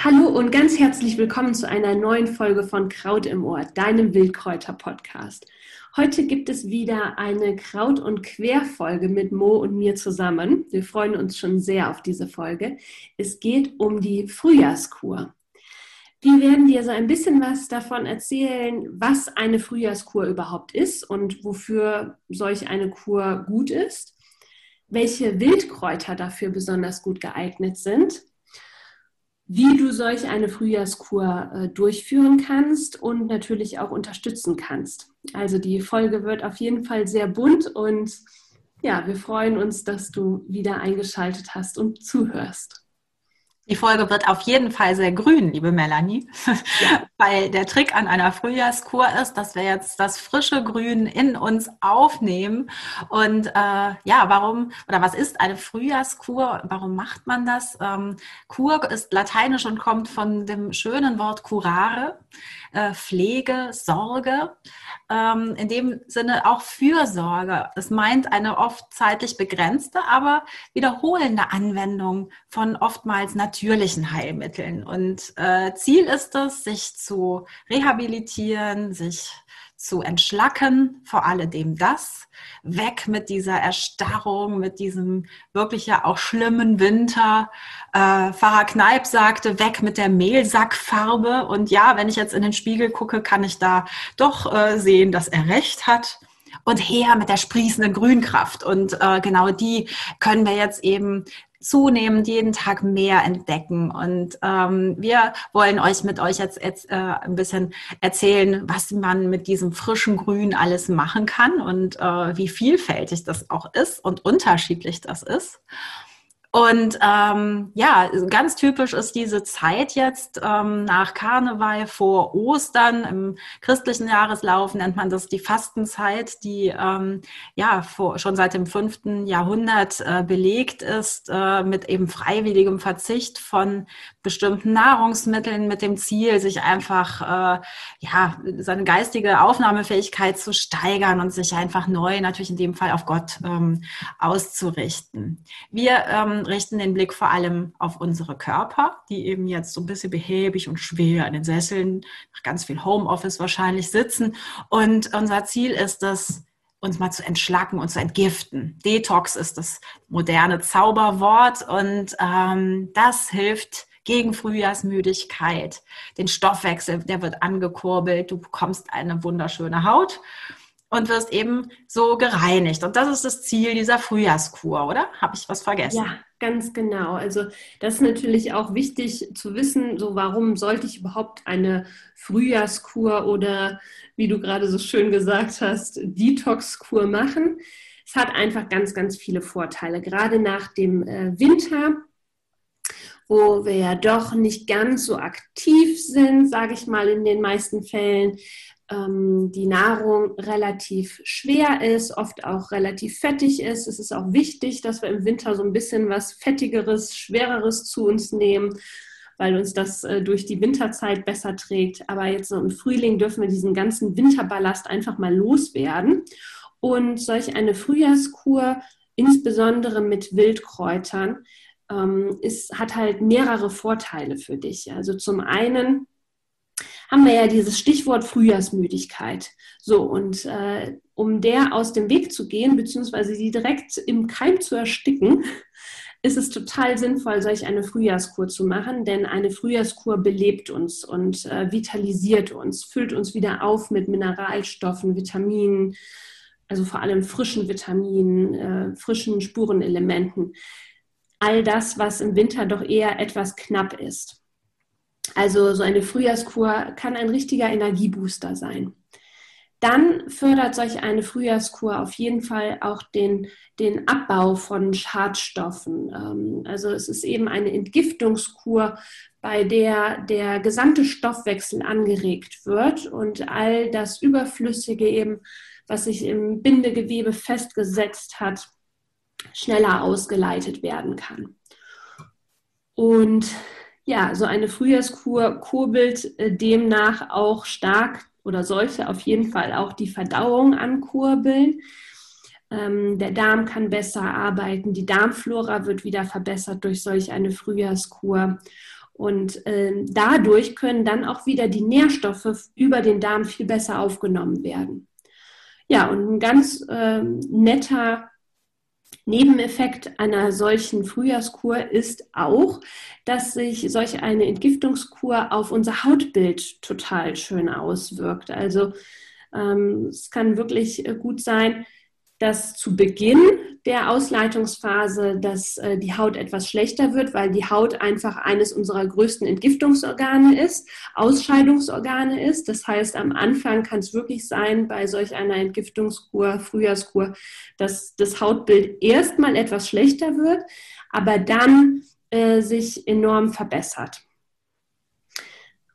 Hallo und ganz herzlich willkommen zu einer neuen Folge von Kraut im Ohr, deinem Wildkräuter-Podcast. Heute gibt es wieder eine Kraut- und Querfolge mit Mo und mir zusammen. Wir freuen uns schon sehr auf diese Folge. Es geht um die Frühjahrskur. Wir werden dir so ein bisschen was davon erzählen, was eine Frühjahrskur überhaupt ist und wofür solch eine Kur gut ist, welche Wildkräuter dafür besonders gut geeignet sind wie du solch eine Frühjahrskur äh, durchführen kannst und natürlich auch unterstützen kannst. Also die Folge wird auf jeden Fall sehr bunt und ja, wir freuen uns, dass du wieder eingeschaltet hast und zuhörst. Die Folge wird auf jeden Fall sehr grün, liebe Melanie, ja. weil der Trick an einer Frühjahrskur ist, dass wir jetzt das frische Grün in uns aufnehmen. Und äh, ja, warum oder was ist eine Frühjahrskur? Warum macht man das? Ähm, Kur ist lateinisch und kommt von dem schönen Wort curare, äh, Pflege, Sorge. Ähm, in dem Sinne auch Fürsorge. Es meint eine oft zeitlich begrenzte, aber wiederholende Anwendung von oftmals natürlichen Heilmitteln. Und äh, Ziel ist es, sich zu rehabilitieren, sich zu entschlacken, vor alledem das, weg mit dieser Erstarrung, mit diesem wirklich ja auch schlimmen Winter. Äh, Pfarrer Kneip sagte, weg mit der Mehlsackfarbe. Und ja, wenn ich jetzt in den Spiegel gucke, kann ich da doch äh, sehen, dass er recht hat und her mit der sprießenden Grünkraft. Und äh, genau die können wir jetzt eben zunehmend jeden Tag mehr entdecken. Und ähm, wir wollen euch mit euch jetzt, jetzt äh, ein bisschen erzählen, was man mit diesem frischen Grün alles machen kann und äh, wie vielfältig das auch ist und unterschiedlich das ist. Und ähm, ja, ganz typisch ist diese Zeit jetzt ähm, nach Karneval vor Ostern. Im christlichen Jahreslauf nennt man das die Fastenzeit, die ähm, ja vor, schon seit dem fünften Jahrhundert äh, belegt ist äh, mit eben freiwilligem Verzicht von bestimmten Nahrungsmitteln mit dem Ziel, sich einfach äh, ja seine geistige Aufnahmefähigkeit zu steigern und sich einfach neu natürlich in dem Fall auf Gott ähm, auszurichten. Wir richten den Blick vor allem auf unsere Körper, die eben jetzt so ein bisschen behäbig und schwer in den Sesseln, nach ganz viel Homeoffice wahrscheinlich sitzen. Und unser Ziel ist es, uns mal zu entschlacken und zu entgiften. Detox ist das moderne Zauberwort und ähm, das hilft gegen Frühjahrsmüdigkeit. Den Stoffwechsel, der wird angekurbelt, du bekommst eine wunderschöne Haut und wirst eben so gereinigt. Und das ist das Ziel dieser Frühjahrskur, oder? Habe ich was vergessen? Ja, ganz genau. Also das ist natürlich auch wichtig zu wissen, so warum sollte ich überhaupt eine Frühjahrskur oder, wie du gerade so schön gesagt hast, Detox-Kur machen. Es hat einfach ganz, ganz viele Vorteile. Gerade nach dem äh, Winter wo wir ja doch nicht ganz so aktiv sind, sage ich mal in den meisten Fällen, ähm, die Nahrung relativ schwer ist, oft auch relativ fettig ist. Es ist auch wichtig, dass wir im Winter so ein bisschen was Fettigeres, Schwereres zu uns nehmen, weil uns das äh, durch die Winterzeit besser trägt. Aber jetzt im Frühling dürfen wir diesen ganzen Winterballast einfach mal loswerden. Und solch eine Frühjahrskur, insbesondere mit Wildkräutern, ähm, ist, hat halt mehrere Vorteile für dich. Also zum einen haben wir ja dieses Stichwort Frühjahrsmüdigkeit. So, und äh, um der aus dem Weg zu gehen, beziehungsweise die direkt im Keim zu ersticken, ist es total sinnvoll, solch eine Frühjahrskur zu machen, denn eine Frühjahrskur belebt uns und äh, vitalisiert uns, füllt uns wieder auf mit Mineralstoffen, Vitaminen, also vor allem frischen Vitaminen, äh, frischen Spurenelementen. All das, was im Winter doch eher etwas knapp ist. Also so eine Frühjahrskur kann ein richtiger Energiebooster sein. dann fördert solch eine Frühjahrskur auf jeden Fall auch den, den Abbau von Schadstoffen. Ähm, also es ist eben eine Entgiftungskur, bei der der gesamte Stoffwechsel angeregt wird und all das Überflüssige eben, was sich im Bindegewebe festgesetzt hat, schneller ausgeleitet werden kann. Und ja, so eine Frühjahrskur kurbelt äh, demnach auch stark oder sollte auf jeden Fall auch die Verdauung ankurbeln. Ähm, der Darm kann besser arbeiten, die Darmflora wird wieder verbessert durch solch eine Frühjahrskur. Und äh, dadurch können dann auch wieder die Nährstoffe über den Darm viel besser aufgenommen werden. Ja, und ein ganz äh, netter Nebeneffekt einer solchen Frühjahrskur ist auch, dass sich solch eine Entgiftungskur auf unser Hautbild total schön auswirkt. Also ähm, es kann wirklich äh, gut sein, dass zu Beginn der Ausleitungsphase, dass äh, die Haut etwas schlechter wird, weil die Haut einfach eines unserer größten Entgiftungsorgane ist, Ausscheidungsorgane ist. Das heißt, am Anfang kann es wirklich sein, bei solch einer Entgiftungskur, Frühjahrskur, dass das Hautbild erstmal etwas schlechter wird, aber dann äh, sich enorm verbessert.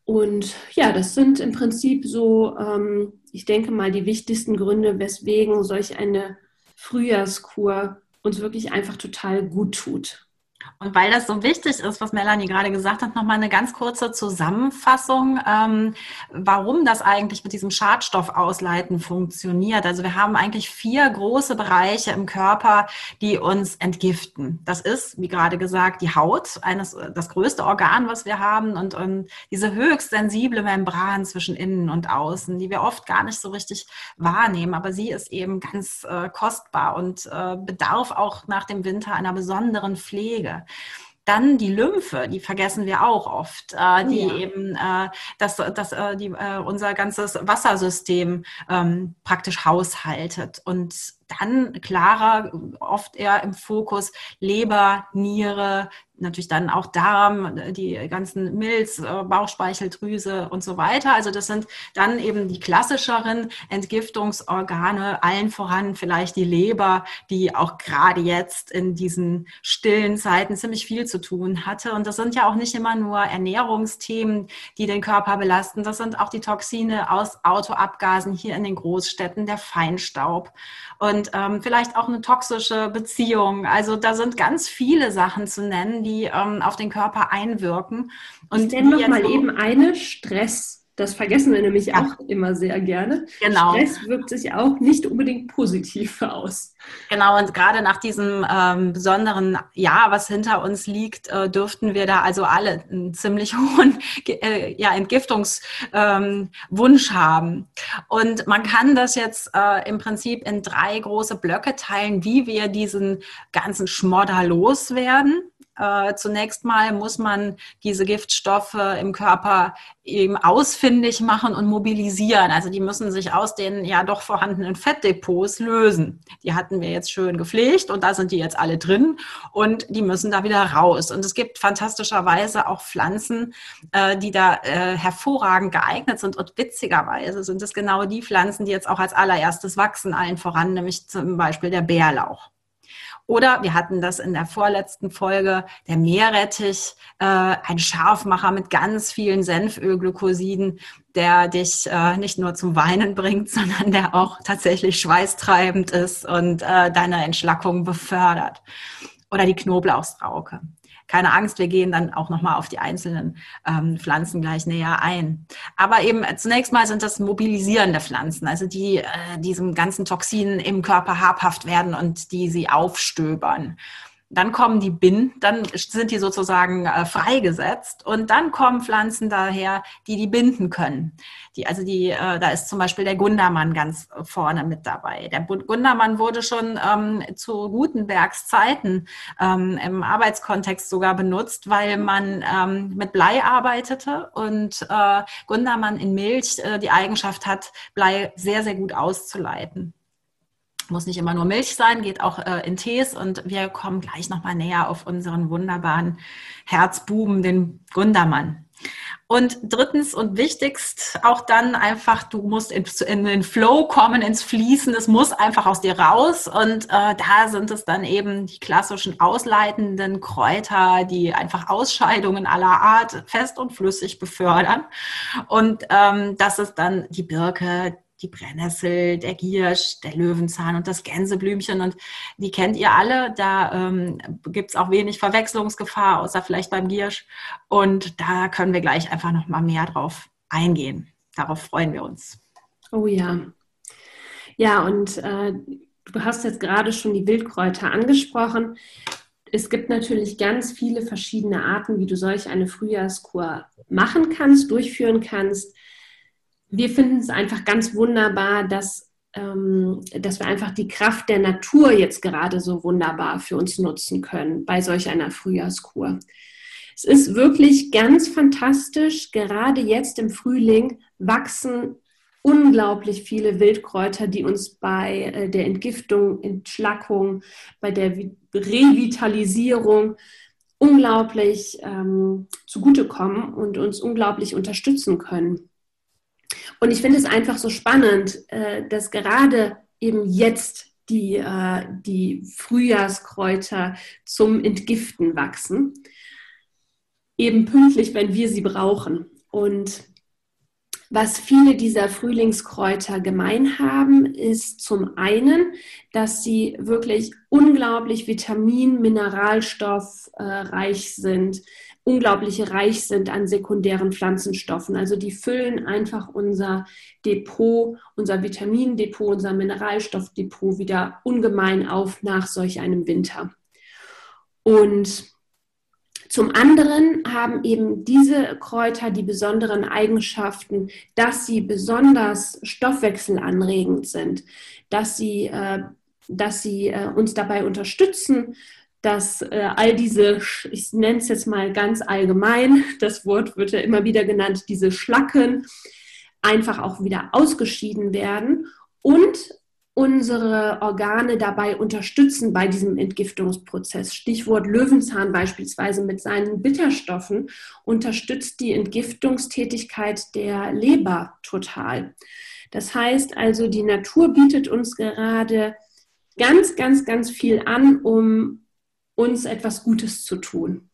Und ja, das sind im Prinzip so, ähm, ich denke mal, die wichtigsten Gründe, weswegen solch eine Frühjahrskur uns wirklich einfach total gut tut. Und weil das so wichtig ist, was Melanie gerade gesagt hat, nochmal eine ganz kurze Zusammenfassung, ähm, warum das eigentlich mit diesem Schadstoffausleiten funktioniert. Also wir haben eigentlich vier große Bereiche im Körper, die uns entgiften. Das ist, wie gerade gesagt, die Haut, eines, das größte Organ, was wir haben und, und diese höchst sensible Membran zwischen innen und außen, die wir oft gar nicht so richtig wahrnehmen. Aber sie ist eben ganz äh, kostbar und äh, bedarf auch nach dem Winter einer besonderen Pflege. Dann die Lymphe, die vergessen wir auch oft, äh, die ja. eben äh, das, das, äh, die, äh, unser ganzes Wassersystem ähm, praktisch haushaltet. Und dann klarer, oft eher im Fokus Leber, Niere, natürlich dann auch Darm, die ganzen Milz, äh, Bauchspeicheldrüse und so weiter. Also das sind dann eben die klassischeren Entgiftungsorgane, allen voran vielleicht die Leber, die auch gerade jetzt in diesen stillen Zeiten ziemlich viel zu tun hatte. Und das sind ja auch nicht immer nur Ernährungsthemen, die den Körper belasten. Das sind auch die Toxine aus Autoabgasen hier in den Großstädten, der Feinstaub und ähm, vielleicht auch eine toxische Beziehung. Also da sind ganz viele Sachen zu nennen, die ähm, auf den Körper einwirken. Und ich nenne noch mal eben eine Stress. Das vergessen wir nämlich ja. auch immer sehr gerne. Genau. Stress wirkt sich auch nicht unbedingt positiv aus. Genau, und gerade nach diesem ähm, besonderen Jahr, was hinter uns liegt, äh, dürften wir da also alle einen ziemlich hohen äh, ja, Entgiftungswunsch ähm, haben. Und man kann das jetzt äh, im Prinzip in drei große Blöcke teilen, wie wir diesen ganzen Schmodder loswerden. Äh, zunächst mal muss man diese Giftstoffe im Körper eben ausfindig machen und mobilisieren. Also die müssen sich aus den ja doch vorhandenen Fettdepots lösen. Die hatten wir jetzt schön gepflegt und da sind die jetzt alle drin und die müssen da wieder raus. Und es gibt fantastischerweise auch Pflanzen, äh, die da äh, hervorragend geeignet sind. Und witzigerweise sind es genau die Pflanzen, die jetzt auch als allererstes wachsen, allen voran, nämlich zum Beispiel der Bärlauch. Oder wir hatten das in der vorletzten Folge, der Meerrettich, äh, ein Scharfmacher mit ganz vielen Senfölglykosiden, der dich äh, nicht nur zum Weinen bringt, sondern der auch tatsächlich schweißtreibend ist und äh, deine Entschlackung befördert. Oder die Knoblauchsrauke keine Angst, wir gehen dann auch nochmal auf die einzelnen ähm, Pflanzen gleich näher ein. Aber eben äh, zunächst mal sind das mobilisierende Pflanzen, also die äh, diesem ganzen Toxinen im Körper habhaft werden und die sie aufstöbern. Dann kommen die Binden, dann sind die sozusagen äh, freigesetzt und dann kommen Pflanzen daher, die die binden können. Die, also die, äh, da ist zum Beispiel der Gundermann ganz vorne mit dabei. Der Gundermann wurde schon ähm, zu Gutenbergs Zeiten ähm, im Arbeitskontext sogar benutzt, weil man ähm, mit Blei arbeitete und äh, Gundermann in Milch äh, die Eigenschaft hat, Blei sehr, sehr gut auszuleiten. Muss nicht immer nur Milch sein, geht auch äh, in Tees und wir kommen gleich nochmal näher auf unseren wunderbaren Herzbuben, den Gundermann. Und drittens und wichtigst auch dann einfach, du musst in, in, den Flow kommen, ins Fließen. Es muss einfach aus dir raus. Und äh, da sind es dann eben die klassischen ausleitenden Kräuter, die einfach Ausscheidungen aller Art fest und flüssig befördern. Und ähm, das ist dann die Birke, die Brennnessel, der Giersch, der Löwenzahn und das Gänseblümchen. Und die kennt ihr alle. Da ähm, gibt es auch wenig Verwechslungsgefahr, außer vielleicht beim Giersch. Und da können wir gleich einfach noch mal mehr drauf eingehen. Darauf freuen wir uns. Oh ja. Ja, und äh, du hast jetzt gerade schon die Wildkräuter angesprochen. Es gibt natürlich ganz viele verschiedene Arten, wie du solch eine Frühjahrskur machen kannst, durchführen kannst wir finden es einfach ganz wunderbar, dass, ähm, dass wir einfach die Kraft der Natur jetzt gerade so wunderbar für uns nutzen können bei solch einer Frühjahrskur. Es ist wirklich ganz fantastisch. Gerade jetzt im Frühling wachsen unglaublich viele Wildkräuter, die uns bei äh, der Entgiftung, Entschlackung, bei der Revitalisierung unglaublich ähm, zugutekommen und uns unglaublich unterstützen können. Und ich finde es einfach so spannend, äh, dass gerade eben jetzt die, äh, die Frühjahrskräuter zum Entgiften wachsen. Eben pünktlich, wenn wir sie brauchen. Und was viele dieser Frühlingskräuter gemein haben, ist zum einen, dass sie wirklich unglaublich vitamin-, mineralstoffreich sind, unglaublich reich sind an sekundären Pflanzenstoffen. Also die füllen einfach unser Depot, unser Vitamindepot, unser Mineralstoffdepot wieder ungemein auf nach solch einem Winter. Und zum anderen haben eben diese Kräuter die besonderen Eigenschaften, dass sie besonders stoffwechselanregend sind, dass sie, äh, dass sie äh, uns dabei unterstützen, dass äh, all diese, ich nenne es jetzt mal ganz allgemein, das Wort wird ja immer wieder genannt, diese Schlacken einfach auch wieder ausgeschieden werden und unsere Organe dabei unterstützen bei diesem Entgiftungsprozess. Stichwort Löwenzahn beispielsweise mit seinen Bitterstoffen unterstützt die Entgiftungstätigkeit der Leber total. Das heißt also, die Natur bietet uns gerade ganz, ganz, ganz viel an, um uns etwas Gutes zu tun.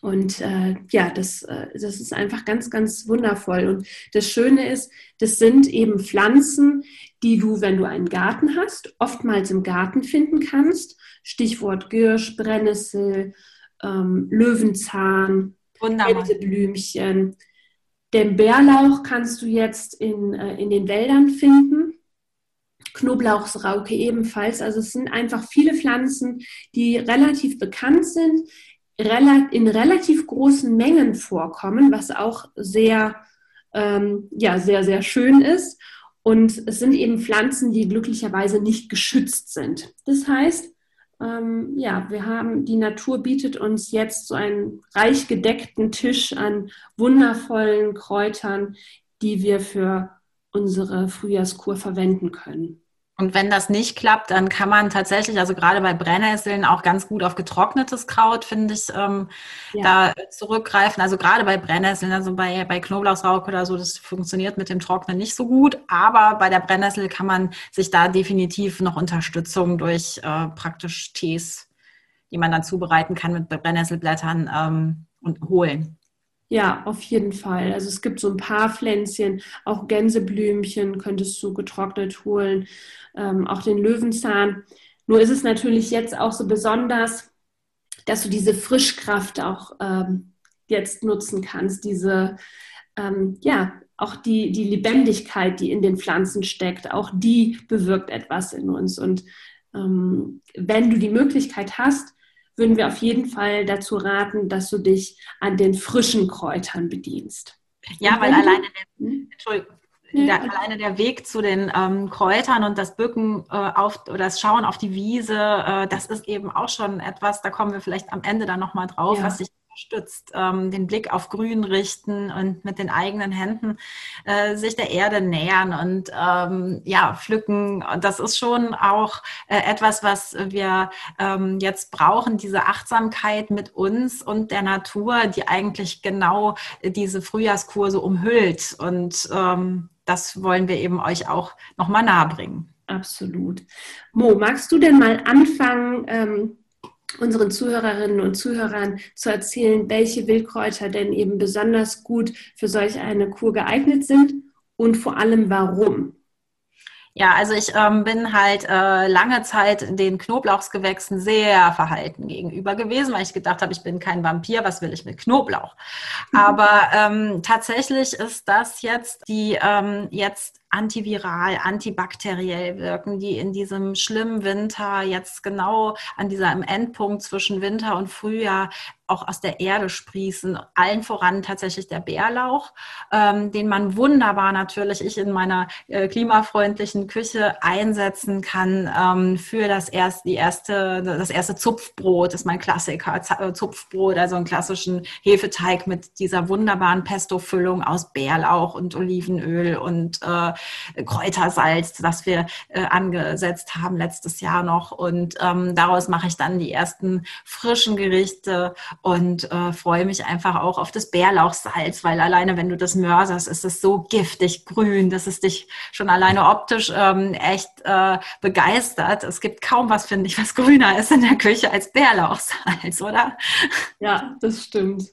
Und äh, ja, das, äh, das ist einfach ganz, ganz wundervoll. Und das Schöne ist, das sind eben Pflanzen, die du, wenn du einen Garten hast, oftmals im Garten finden kannst. Stichwort Girsch, Brennnessel, ähm, Löwenzahn, Blümchen. Den Bärlauch kannst du jetzt in, äh, in den Wäldern finden. Knoblauchsrauke ebenfalls. Also es sind einfach viele Pflanzen, die relativ bekannt sind, in relativ großen Mengen vorkommen, was auch sehr, ähm, ja, sehr, sehr schön ist. Und es sind eben Pflanzen, die glücklicherweise nicht geschützt sind. Das heißt, ähm, ja, wir haben, die Natur bietet uns jetzt so einen reich gedeckten Tisch an wundervollen Kräutern, die wir für unsere Frühjahrskur verwenden können. Und wenn das nicht klappt, dann kann man tatsächlich, also gerade bei Brennnesseln, auch ganz gut auf getrocknetes Kraut, finde ich, ähm, ja. da zurückgreifen. Also gerade bei Brennnesseln, also bei, bei Knoblauchsrauch oder so, das funktioniert mit dem Trocknen nicht so gut. Aber bei der Brennnessel kann man sich da definitiv noch Unterstützung durch äh, praktisch Tees, die man dann zubereiten kann mit Brennnesselblättern ähm, und holen. Ja, auf jeden Fall. Also es gibt so ein paar Pflänzchen, auch Gänseblümchen könntest du getrocknet holen, ähm, auch den Löwenzahn. Nur ist es natürlich jetzt auch so besonders, dass du diese Frischkraft auch ähm, jetzt nutzen kannst, diese, ähm, ja, auch die, die Lebendigkeit, die in den Pflanzen steckt, auch die bewirkt etwas in uns. Und ähm, wenn du die Möglichkeit hast, würden wir auf jeden Fall dazu raten, dass du dich an den frischen Kräutern bedienst. Ja, weil alleine der, hm? Entschuldigung, der, alleine der Weg zu den ähm, Kräutern und das Bücken äh, auf oder das Schauen auf die Wiese, äh, das ist eben auch schon etwas, da kommen wir vielleicht am Ende dann nochmal drauf, ja. was sich unterstützt. Ähm, den Blick auf Grün richten und mit den eigenen Händen äh, sich der Erde nähern und ähm, ja, pflücken. Das ist schon auch äh, etwas, was wir ähm, jetzt brauchen, diese Achtsamkeit mit uns und der Natur, die eigentlich genau diese Frühjahrskurse umhüllt. Und ähm, das wollen wir eben euch auch nochmal nahebringen. Absolut. Mo, magst du denn mal anfangen, ähm, unseren Zuhörerinnen und Zuhörern zu erzählen, welche Wildkräuter denn eben besonders gut für solch eine Kur geeignet sind und vor allem warum? Ja, also ich ähm, bin halt äh, lange Zeit den Knoblauchsgewächsen sehr verhalten gegenüber gewesen, weil ich gedacht habe, ich bin kein Vampir, was will ich mit Knoblauch? Mhm. Aber ähm, tatsächlich ist das jetzt die ähm, jetzt antiviral, antibakteriell wirken, die in diesem schlimmen Winter jetzt genau an diesem Endpunkt zwischen Winter und Frühjahr auch aus der Erde sprießen. Allen voran tatsächlich der Bärlauch, ähm, den man wunderbar natürlich ich in meiner äh, klimafreundlichen Küche einsetzen kann ähm, für das erste, die erste, das erste Zupfbrot, ist mein Klassiker, äh, Zupfbrot, also einen klassischen Hefeteig mit dieser wunderbaren Pesto-Füllung aus Bärlauch und Olivenöl und äh, Kräutersalz, das wir äh, angesetzt haben letztes Jahr noch. Und ähm, daraus mache ich dann die ersten frischen Gerichte und äh, freue mich einfach auch auf das Bärlauchsalz, weil alleine, wenn du das mörserst, ist es so giftig grün, dass es dich schon alleine optisch ähm, echt äh, begeistert. Es gibt kaum was, finde ich, was grüner ist in der Küche als Bärlauchsalz, oder? Ja, das stimmt.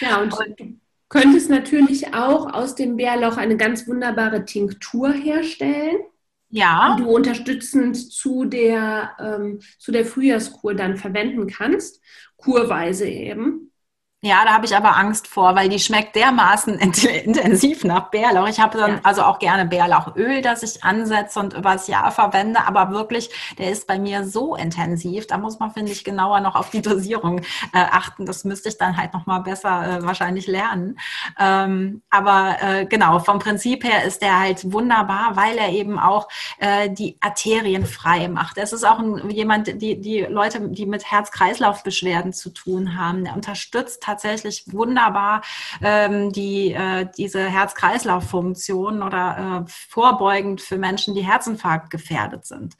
Ja, und, und könntest natürlich auch aus dem Bärlauch eine ganz wunderbare Tinktur herstellen. Ja. Die du unterstützend zu der, ähm, zu der Frühjahrskur dann verwenden kannst. Kurweise eben. Ja, da habe ich aber Angst vor, weil die schmeckt dermaßen intensiv nach Bärlauch. Ich habe dann ja. also auch gerne Bärlauchöl, das ich ansetze und übers Jahr verwende, aber wirklich, der ist bei mir so intensiv. Da muss man, finde ich, genauer noch auf die Dosierung äh, achten. Das müsste ich dann halt noch mal besser äh, wahrscheinlich lernen. Ähm, aber äh, genau, vom Prinzip her ist der halt wunderbar, weil er eben auch äh, die Arterien frei macht. Es ist auch ein, jemand, die, die Leute, die mit Herz-Kreislauf-Beschwerden zu tun haben, der unterstützt tatsächlich wunderbar ähm, die, äh, diese Herz-Kreislauf-Funktion oder äh, vorbeugend für Menschen, die Herzinfarkt gefährdet sind.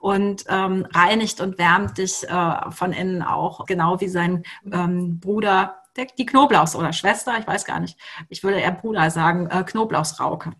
Und ähm, reinigt und wärmt dich äh, von innen auch, genau wie sein ähm, Bruder, der, die Knoblauchs- oder Schwester, ich weiß gar nicht, ich würde eher Bruder sagen, äh, Knoblauchsrauke.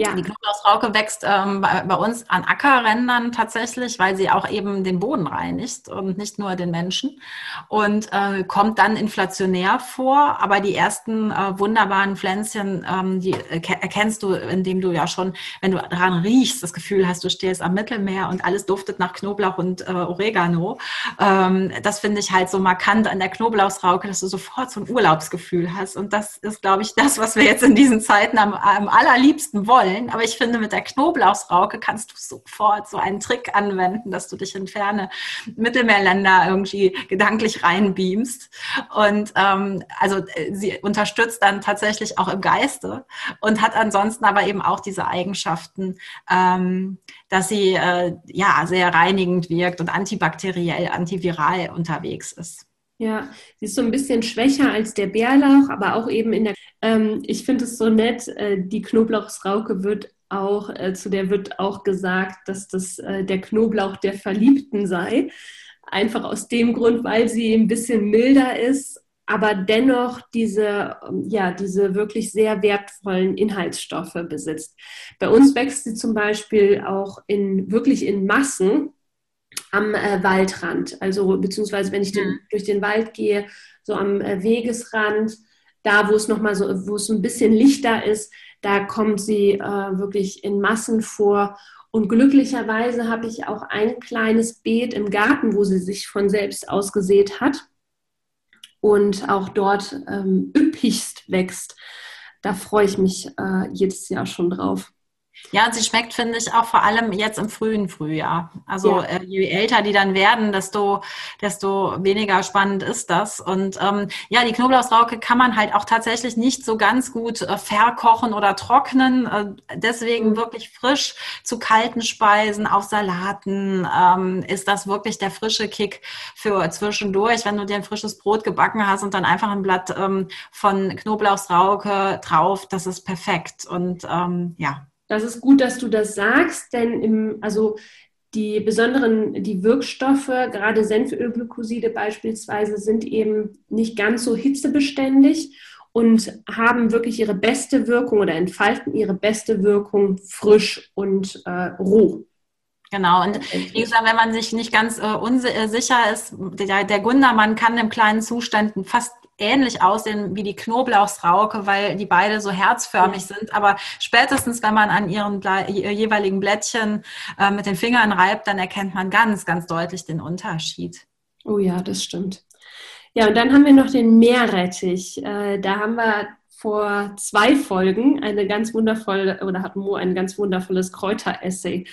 Ja. Die Knoblauchsrauke wächst ähm, bei, bei, uns an Ackerrändern tatsächlich, weil sie auch eben den Boden reinigt und nicht nur den Menschen und äh, kommt dann inflationär vor. Aber die ersten äh, wunderbaren Pflänzchen, ähm, die erkennst du, indem du ja schon, wenn du daran riechst, das Gefühl hast, du stehst am Mittelmeer und alles duftet nach Knoblauch und äh, Oregano. Ähm, das finde ich halt so markant an der Knoblauchsrauke, dass du sofort so ein Urlaubsgefühl hast. Und das ist, glaube ich, das, was wir jetzt in diesen Zeiten am, am allerliebsten wollen wollen. Aber ich finde, mit der Knoblauchsrauke kannst du sofort so einen Trick anwenden, dass du dich in ferne Mittelmeerländer irgendwie gedanklich reinbeamst. Und ähm, also äh, sie unterstützt dann tatsächlich auch im Geiste und hat ansonsten aber eben auch diese Eigenschaften, ähm, dass sie äh, ja sehr reinigend wirkt und antibakteriell, antiviral unterwegs ist. Ja, sie ist so ein bisschen schwächer als der Bärlauch, aber auch eben in der. Ähm, ich finde es so nett, äh, die Knoblauchsrauke wird auch, äh, zu der wird auch gesagt, dass das äh, der Knoblauch der Verliebten sei. Einfach aus dem Grund, weil sie ein bisschen milder ist, aber dennoch diese, ja, diese wirklich sehr wertvollen Inhaltsstoffe besitzt. Bei uns wächst sie zum Beispiel auch in, wirklich in Massen am äh, Waldrand. Also beziehungsweise wenn ich den, mhm. durch den Wald gehe, so am äh, Wegesrand, da wo es nochmal so, wo es ein bisschen lichter ist, da kommt sie äh, wirklich in Massen vor. Und glücklicherweise habe ich auch ein kleines Beet im Garten, wo sie sich von selbst ausgesät hat und auch dort ähm, üppigst wächst. Da freue ich mich äh, jedes Jahr schon drauf. Ja, und sie schmeckt, finde ich, auch vor allem jetzt im frühen Frühjahr. Also ja. äh, je älter die dann werden, desto, desto weniger spannend ist das. Und ähm, ja, die Knoblauchsrauke kann man halt auch tatsächlich nicht so ganz gut äh, verkochen oder trocknen. Äh, deswegen mhm. wirklich frisch zu kalten Speisen, auf Salaten ähm, ist das wirklich der frische Kick für zwischendurch, wenn du dir ein frisches Brot gebacken hast und dann einfach ein Blatt ähm, von Knoblauchsrauke drauf. Das ist perfekt. Und ähm, ja, das ist gut, dass du das sagst, denn im, also die besonderen, die Wirkstoffe, gerade Senfölglykoside beispielsweise, sind eben nicht ganz so hitzebeständig und haben wirklich ihre beste Wirkung oder entfalten ihre beste Wirkung frisch und äh, roh. Genau, und wie gesagt, wenn man sich nicht ganz äh, unsicher ist, der, der Gundermann kann im kleinen Zustand fast ähnlich aussehen wie die Knoblauchsrauke, weil die beide so herzförmig ja. sind. Aber spätestens, wenn man an ihren jeweiligen Blättchen äh, mit den Fingern reibt, dann erkennt man ganz, ganz deutlich den Unterschied. Oh ja, das stimmt. Ja, und dann haben wir noch den Meerrettich. Äh, da haben wir vor zwei Folgen eine ganz wundervolle, oder hat Mo ein ganz wundervolles Kräuteressay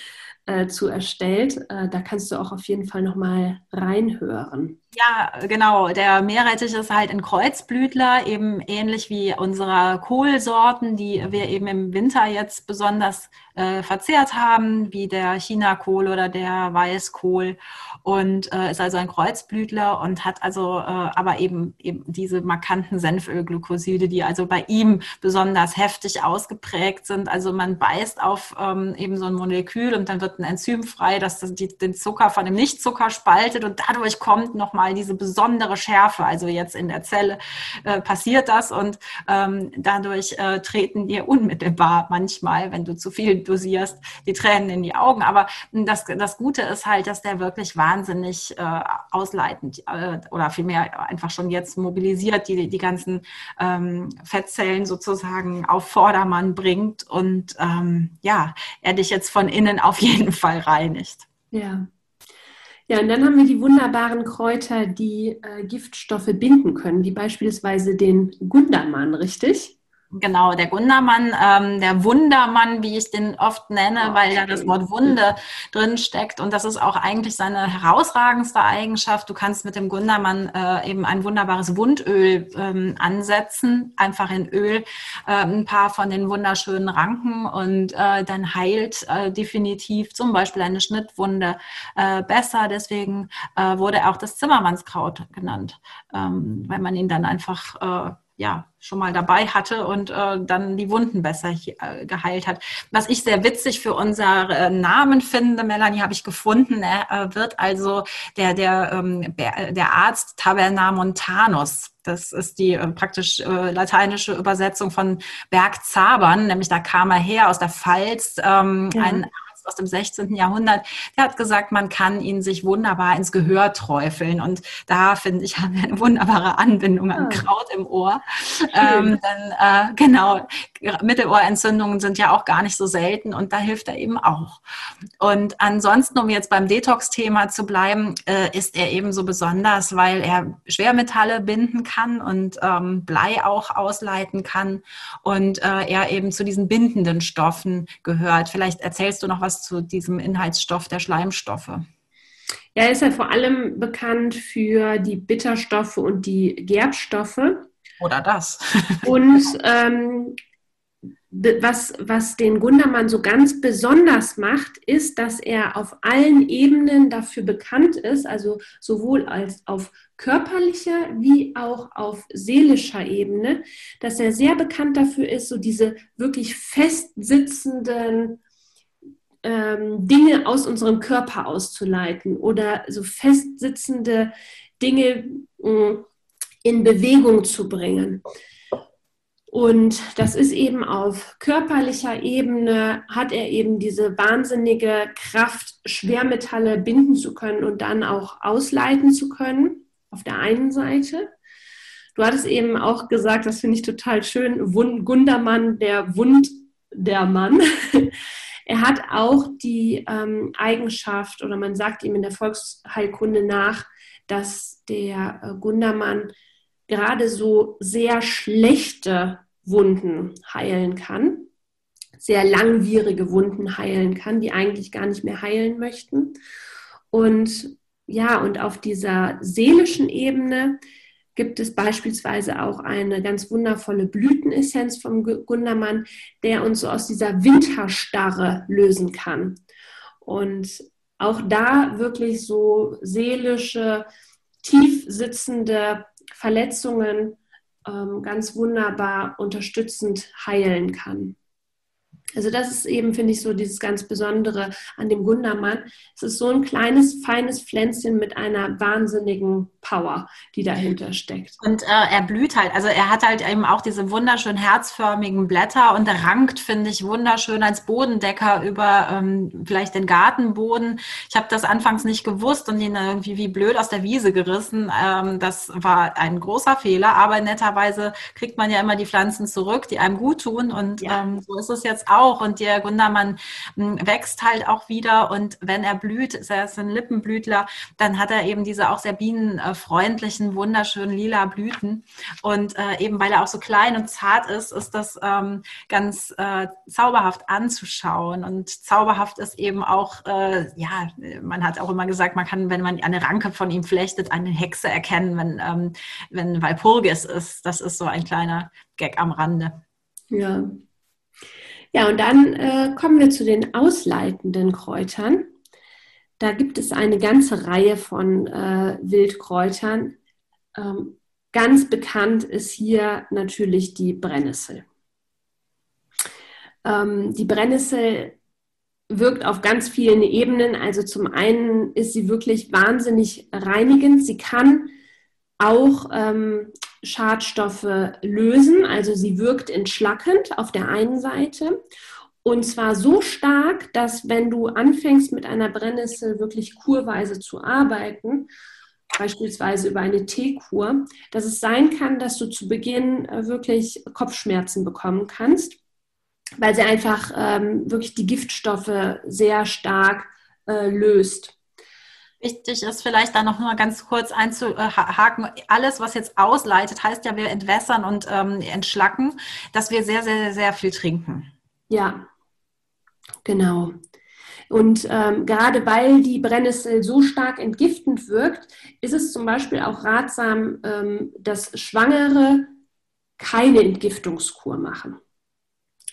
äh, zu erstellt. Äh, da kannst du auch auf jeden Fall nochmal reinhören. Ja, genau. Der Meerrettich ist halt ein Kreuzblütler, eben ähnlich wie unsere Kohlsorten, die wir eben im Winter jetzt besonders äh, verzehrt haben, wie der Chinakohl oder der Weißkohl. Und äh, ist also ein Kreuzblütler und hat also äh, aber eben, eben diese markanten Senfölglykoside, die also bei ihm besonders heftig ausgeprägt sind. Also man beißt auf ähm, eben so ein Molekül und dann wird ein Enzym frei, das den Zucker von dem Nichtzucker spaltet und dadurch kommt nochmal diese besondere Schärfe. Also jetzt in der Zelle äh, passiert das und ähm, dadurch äh, treten dir unmittelbar manchmal, wenn du zu viel dosierst, die Tränen in die Augen. Aber das, das Gute ist halt, dass der wirklich wahnsinnig äh, ausleitend äh, oder vielmehr einfach schon jetzt mobilisiert, die, die ganzen ähm, Fettzellen sozusagen auf Vordermann bringt und ähm, ja, er dich jetzt von innen auf jeden Fall reinigt. Ja, ja, und dann haben wir die wunderbaren Kräuter, die äh, Giftstoffe binden können, wie beispielsweise den Gundermann, richtig? Genau, der Gundermann, ähm, der Wundermann, wie ich den oft nenne, oh, weil da das Wort Wunde drin steckt. Und das ist auch eigentlich seine herausragendste Eigenschaft. Du kannst mit dem Gundermann äh, eben ein wunderbares Wundöl ähm, ansetzen, einfach in Öl äh, ein paar von den wunderschönen Ranken und äh, dann heilt äh, definitiv zum Beispiel eine Schnittwunde äh, besser. Deswegen äh, wurde auch das Zimmermannskraut genannt, ähm, weil man ihn dann einfach äh, ja, schon mal dabei hatte und äh, dann die Wunden besser äh, geheilt hat. Was ich sehr witzig für unsere äh, Namen finde, Melanie, habe ich gefunden, er wird also der, der, ähm, der Arzt Tabernamontanus. Das ist die äh, praktisch äh, lateinische Übersetzung von Bergzabern, nämlich da kam er her aus der Pfalz, ähm, ja. ein aus dem 16. Jahrhundert, der hat gesagt, man kann ihn sich wunderbar ins Gehör träufeln. Und da, finde ich, haben wir eine wunderbare Anbindung an ah. Kraut im Ohr. Ähm, dann, äh, genau, Mittelohrentzündungen sind ja auch gar nicht so selten und da hilft er eben auch. Und ansonsten, um jetzt beim Detox-Thema zu bleiben, äh, ist er eben so besonders, weil er Schwermetalle binden kann und ähm, Blei auch ausleiten kann und äh, er eben zu diesen bindenden Stoffen gehört. Vielleicht erzählst du noch was zu diesem Inhaltsstoff der Schleimstoffe. Ja, er ist ja vor allem bekannt für die Bitterstoffe und die Gerbstoffe. Oder das. und ähm, was, was den Gundermann so ganz besonders macht, ist, dass er auf allen Ebenen dafür bekannt ist, also sowohl als auf körperlicher wie auch auf seelischer Ebene, dass er sehr bekannt dafür ist, so diese wirklich festsitzenden ähm, Dinge aus unserem Körper auszuleiten oder so festsitzende Dinge äh, in Bewegung zu bringen. Und das ist eben auf körperlicher Ebene, hat er eben diese wahnsinnige Kraft, Schwermetalle binden zu können und dann auch ausleiten zu können, auf der einen Seite. Du hattest eben auch gesagt, das finde ich total schön, Gundermann, der Wund der Mann. Er hat auch die ähm, Eigenschaft, oder man sagt ihm in der Volksheilkunde nach, dass der äh, Gundermann gerade so sehr schlechte Wunden heilen kann. sehr langwierige Wunden heilen kann, die eigentlich gar nicht mehr heilen möchten. Und ja, und auf dieser seelischen Ebene gibt es beispielsweise auch eine ganz wundervolle Blütenessenz vom Gundermann, der uns so aus dieser Winterstarre lösen kann. Und auch da wirklich so seelische, tief sitzende Verletzungen ähm, ganz wunderbar unterstützend heilen kann. Also das ist eben, finde ich, so dieses ganz Besondere an dem Gundermann. Es ist so ein kleines, feines Pflänzchen mit einer wahnsinnigen Power, die dahinter steckt. Und äh, er blüht halt, also er hat halt eben auch diese wunderschön herzförmigen Blätter und rankt, finde ich, wunderschön als Bodendecker über ähm, vielleicht den Gartenboden. Ich habe das anfangs nicht gewusst und ihn irgendwie wie blöd aus der Wiese gerissen. Ähm, das war ein großer Fehler, aber netterweise kriegt man ja immer die Pflanzen zurück, die einem gut tun und ja. ähm, so ist es jetzt auch auch. Und der Gundermann hm, wächst halt auch wieder. Und wenn er blüht, ist er ein Lippenblütler, dann hat er eben diese auch sehr bienenfreundlichen, wunderschönen lila Blüten. Und äh, eben weil er auch so klein und zart ist, ist das ähm, ganz äh, zauberhaft anzuschauen. Und zauberhaft ist eben auch, äh, ja, man hat auch immer gesagt, man kann, wenn man eine Ranke von ihm flechtet, eine Hexe erkennen, wenn, ähm, wenn Walpurgis ist. Das ist so ein kleiner Gag am Rande. Ja, ja, und dann äh, kommen wir zu den ausleitenden Kräutern. Da gibt es eine ganze Reihe von äh, Wildkräutern. Ähm, ganz bekannt ist hier natürlich die Brennnessel. Ähm, die Brennnessel wirkt auf ganz vielen Ebenen. Also zum einen ist sie wirklich wahnsinnig reinigend. Sie kann auch ähm, Schadstoffe lösen. Also sie wirkt entschlackend auf der einen Seite. Und zwar so stark, dass wenn du anfängst mit einer Brennnessel wirklich kurweise zu arbeiten, beispielsweise über eine Teekur, dass es sein kann, dass du zu Beginn äh, wirklich Kopfschmerzen bekommen kannst, weil sie einfach ähm, wirklich die Giftstoffe sehr stark äh, löst. Wichtig ist vielleicht da noch mal ganz kurz einzuhaken. Alles, was jetzt ausleitet, heißt ja, wir entwässern und ähm, entschlacken, dass wir sehr, sehr, sehr viel trinken. Ja, genau. Und ähm, gerade weil die Brennnessel so stark entgiftend wirkt, ist es zum Beispiel auch ratsam, ähm, dass Schwangere keine Entgiftungskur machen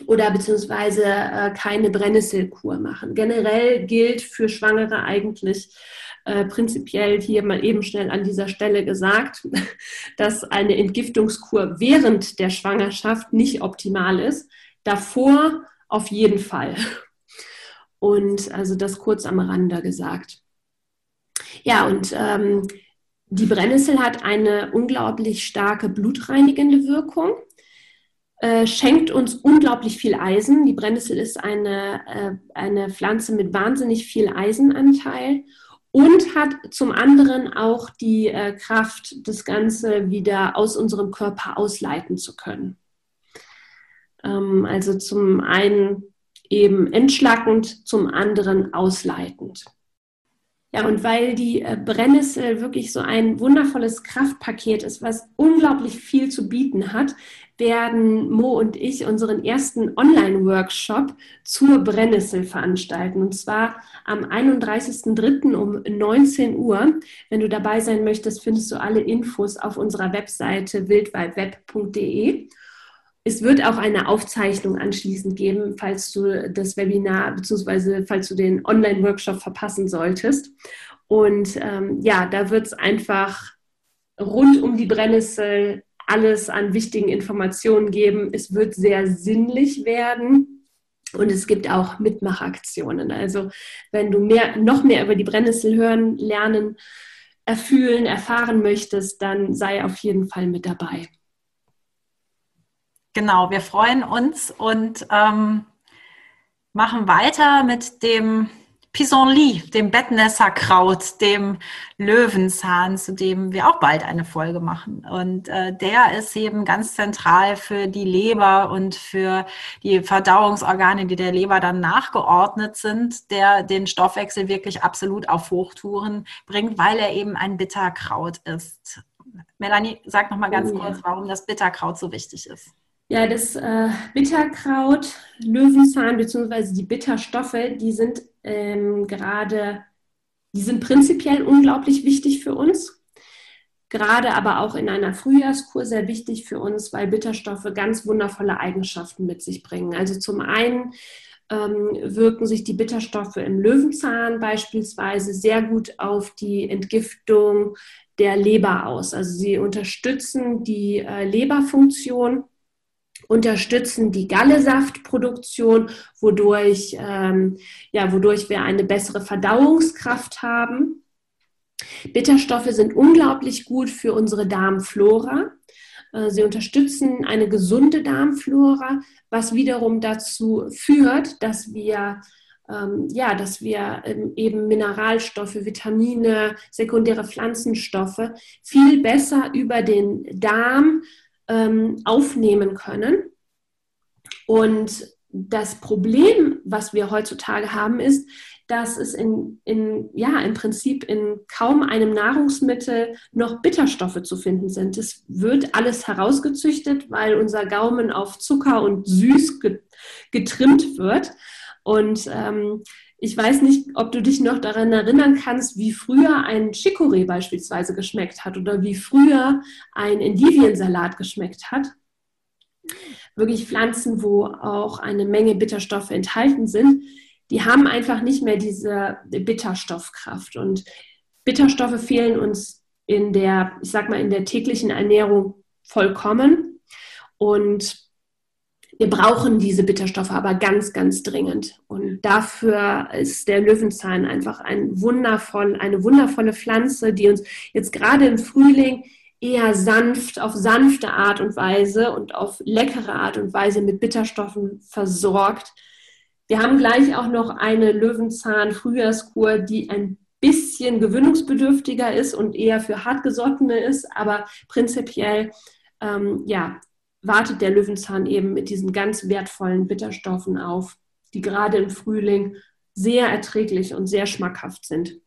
oder beziehungsweise äh, keine Brennnesselkur machen. Generell gilt für Schwangere eigentlich, äh, prinzipiell hier mal eben schnell an dieser Stelle gesagt, dass eine Entgiftungskur während der Schwangerschaft nicht optimal ist. Davor auf jeden Fall. Und also das kurz am Rande gesagt. Ja, und ähm, die Brennnessel hat eine unglaublich starke blutreinigende Wirkung, äh, schenkt uns unglaublich viel Eisen. Die Brennnessel ist eine, äh, eine Pflanze mit wahnsinnig viel Eisenanteil und hat zum anderen auch die äh, Kraft, das Ganze wieder aus unserem Körper ausleiten zu können. Ähm, also zum einen eben entschlackend, zum anderen ausleitend. Ja, und weil die äh, Brennnessel wirklich so ein wundervolles Kraftpaket ist, was unglaublich viel zu bieten hat, werden Mo und ich unseren ersten Online-Workshop zur Brennnessel veranstalten. Und zwar am 31.03. um 19 Uhr. Wenn du dabei sein möchtest, findest du alle Infos auf unserer Webseite wildwildweb.de. Es wird auch eine Aufzeichnung anschließend geben, falls du das Webinar bzw. falls du den Online-Workshop verpassen solltest. Und ähm, ja, da wird es einfach rund um die Brennnessel alles an wichtigen Informationen geben. Es wird sehr sinnlich werden. Und es gibt auch Mitmachaktionen. Also wenn du mehr, noch mehr über die Brennnessel hören, lernen, erfühlen, erfahren möchtest, dann sei auf jeden Fall mit dabei. Genau, wir freuen uns und ähm, machen weiter mit dem Pissenlit, dem Bettnässerkraut, dem Löwenzahn, zu dem wir auch bald eine Folge machen. Und äh, der ist eben ganz zentral für die Leber und für die Verdauungsorgane, die der Leber dann nachgeordnet sind, der den Stoffwechsel wirklich absolut auf Hochtouren bringt, weil er eben ein Bitterkraut ist. Melanie, sag noch mal ganz oh, kurz, warum das Bitterkraut so wichtig ist. Ja, das äh, Bitterkraut, Löwenzahn bzw. die Bitterstoffe, die sind ähm, gerade, die sind prinzipiell unglaublich wichtig für uns. Gerade aber auch in einer Frühjahrskur sehr wichtig für uns, weil Bitterstoffe ganz wundervolle Eigenschaften mit sich bringen. Also zum einen ähm, wirken sich die Bitterstoffe im Löwenzahn beispielsweise sehr gut auf die Entgiftung der Leber aus. Also sie unterstützen die äh, Leberfunktion unterstützen die Gallesaftproduktion, wodurch, ähm, ja, wodurch wir eine bessere Verdauungskraft haben. Bitterstoffe sind unglaublich gut für unsere Darmflora. Äh, sie unterstützen eine gesunde Darmflora, was wiederum dazu führt, dass wir ähm, ja, dass wir ähm, eben Mineralstoffe, Vitamine, sekundäre Pflanzenstoffe viel besser über den Darm ähm, aufnehmen können. Und das Problem, was wir heutzutage haben, ist, dass es in, in, ja, im Prinzip in kaum einem Nahrungsmittel noch Bitterstoffe zu finden sind. Es wird alles herausgezüchtet, weil unser Gaumen auf Zucker und Süß getrimmt wird. Und ähm, ich weiß nicht, ob du dich noch daran erinnern kannst, wie früher ein Chicorée beispielsweise geschmeckt hat oder wie früher ein Endiviensalat geschmeckt hat. Wirklich Pflanzen, wo auch eine Menge Bitterstoffe enthalten sind, die haben einfach nicht mehr diese Bitterstoffkraft. Und Bitterstoffe fehlen uns in der, ich sag mal, in der täglichen Ernährung vollkommen. Und wir brauchen diese Bitterstoffe aber ganz, ganz dringend. Und dafür ist der Löwenzahn einfach ein wundervoll, eine wundervolle Pflanze, die uns jetzt gerade im Frühling eher sanft, auf sanfte Art und Weise und auf leckere Art und Weise mit Bitterstoffen versorgt. Wir haben gleich auch noch eine Löwenzahn-Frühjahrskur, die ein bisschen gewöhnungsbedürftiger ist und eher für hartgesottene ist, aber prinzipiell ähm, ja, wartet der Löwenzahn eben mit diesen ganz wertvollen Bitterstoffen auf, die gerade im Frühling sehr erträglich und sehr schmackhaft sind.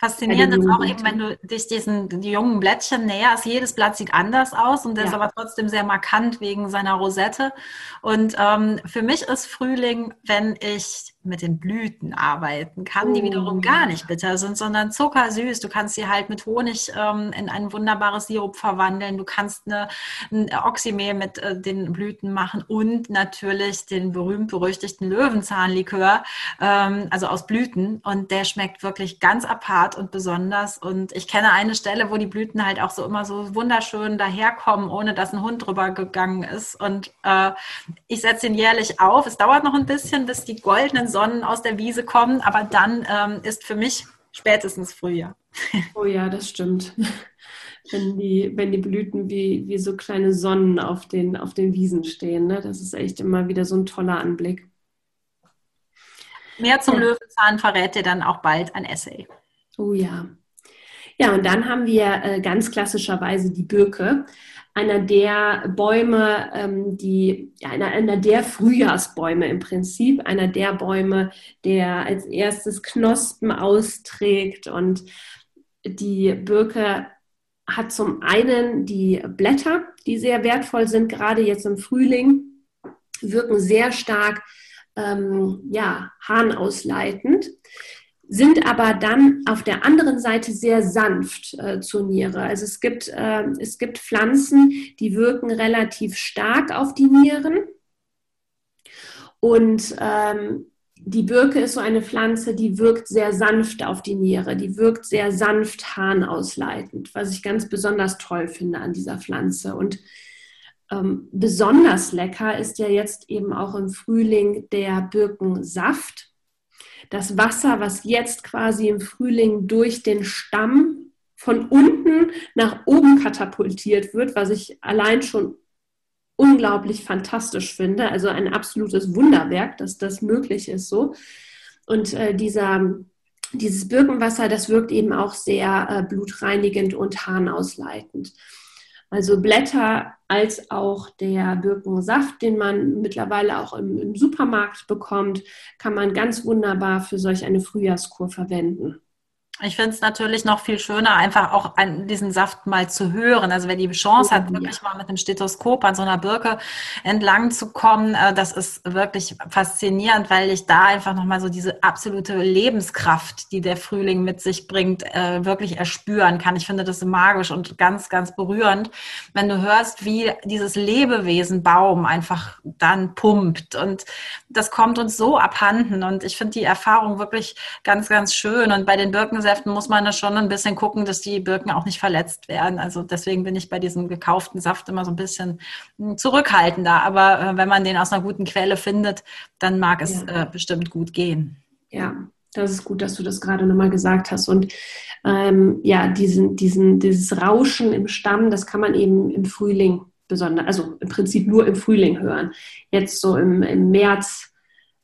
Faszinierend ist auch eben, wenn du dich diesen die jungen Blättchen näherst. Jedes Blatt sieht anders aus und der ja. ist aber trotzdem sehr markant wegen seiner Rosette. Und ähm, für mich ist Frühling, wenn ich mit den Blüten arbeiten kann, die wiederum oh. gar nicht bitter sind, sondern zuckersüß. Du kannst sie halt mit Honig ähm, in ein wunderbares Sirup verwandeln. Du kannst eine, ein Oxymehl mit äh, den Blüten machen und natürlich den berühmt-berüchtigten Löwenzahnlikör, ähm, also aus Blüten. Und der schmeckt wirklich ganz apart und besonders. Und ich kenne eine Stelle, wo die Blüten halt auch so immer so wunderschön daherkommen, ohne dass ein Hund drüber gegangen ist. Und äh, ich setze ihn jährlich auf. Es dauert noch ein bisschen, bis die goldenen Sonnen aus der Wiese kommen, aber dann ähm, ist für mich spätestens Frühjahr. Oh ja, das stimmt. Wenn die, wenn die Blüten wie, wie so kleine Sonnen auf den, auf den Wiesen stehen. Ne? Das ist echt immer wieder so ein toller Anblick. Mehr zum ja. Löwenzahn verrät dir dann auch bald ein Essay. Oh ja. Ja, und dann haben wir äh, ganz klassischerweise die Birke einer der Bäume, ähm, die, ja, einer, einer der Frühjahrsbäume im Prinzip, einer der Bäume, der als erstes Knospen austrägt. Und die Birke hat zum einen die Blätter, die sehr wertvoll sind, gerade jetzt im Frühling, wirken sehr stark ähm, ja, harnausleitend sind aber dann auf der anderen Seite sehr sanft äh, zur Niere. Also es gibt, äh, es gibt Pflanzen, die wirken relativ stark auf die Nieren. Und ähm, die Birke ist so eine Pflanze, die wirkt sehr sanft auf die Niere, die wirkt sehr sanft harnausleitend, was ich ganz besonders toll finde an dieser Pflanze. Und ähm, besonders lecker ist ja jetzt eben auch im Frühling der Birkensaft das Wasser, was jetzt quasi im Frühling durch den Stamm von unten nach oben katapultiert wird, was ich allein schon unglaublich fantastisch finde. Also ein absolutes Wunderwerk, dass das möglich ist so. Und äh, dieser, dieses Birkenwasser, das wirkt eben auch sehr äh, blutreinigend und harnausleitend. Also Blätter als auch der Birkensaft, den man mittlerweile auch im, im, Supermarkt bekommt, kann man ganz wunderbar für solch eine Frühjahrskur verwenden. Ich finde es natürlich noch viel schöner, einfach auch an diesen Saft mal zu hören. Also wer die Chance hat, wirklich ja. mal mit einem Stethoskop an so einer Birke entlang zu kommen, äh, das ist wirklich faszinierend, weil ich da einfach nochmal so diese absolute Lebenskraft, die der Frühling mit sich bringt, äh, wirklich erspüren kann. Ich finde das magisch und ganz, ganz berührend, wenn du hörst, wie dieses Lebewesen Baum einfach dann pumpt. Und das kommt uns so abhanden. Und ich finde die Erfahrung wirklich ganz, ganz schön. Und bei den Birken Säften muss man da schon ein bisschen gucken, dass die Birken auch nicht verletzt werden. Also deswegen bin ich bei diesem gekauften Saft immer so ein bisschen hm, zurückhaltender. Aber äh, wenn man den aus einer guten Quelle findet, dann mag es ja. äh, bestimmt gut gehen. Ja, das ist gut, dass du das gerade nochmal gesagt hast. Und ähm, ja, diesen, diesen, dieses Rauschen im Stamm, das kann man eben im Frühling besonders, also im Prinzip nur im Frühling hören. Jetzt so im, im März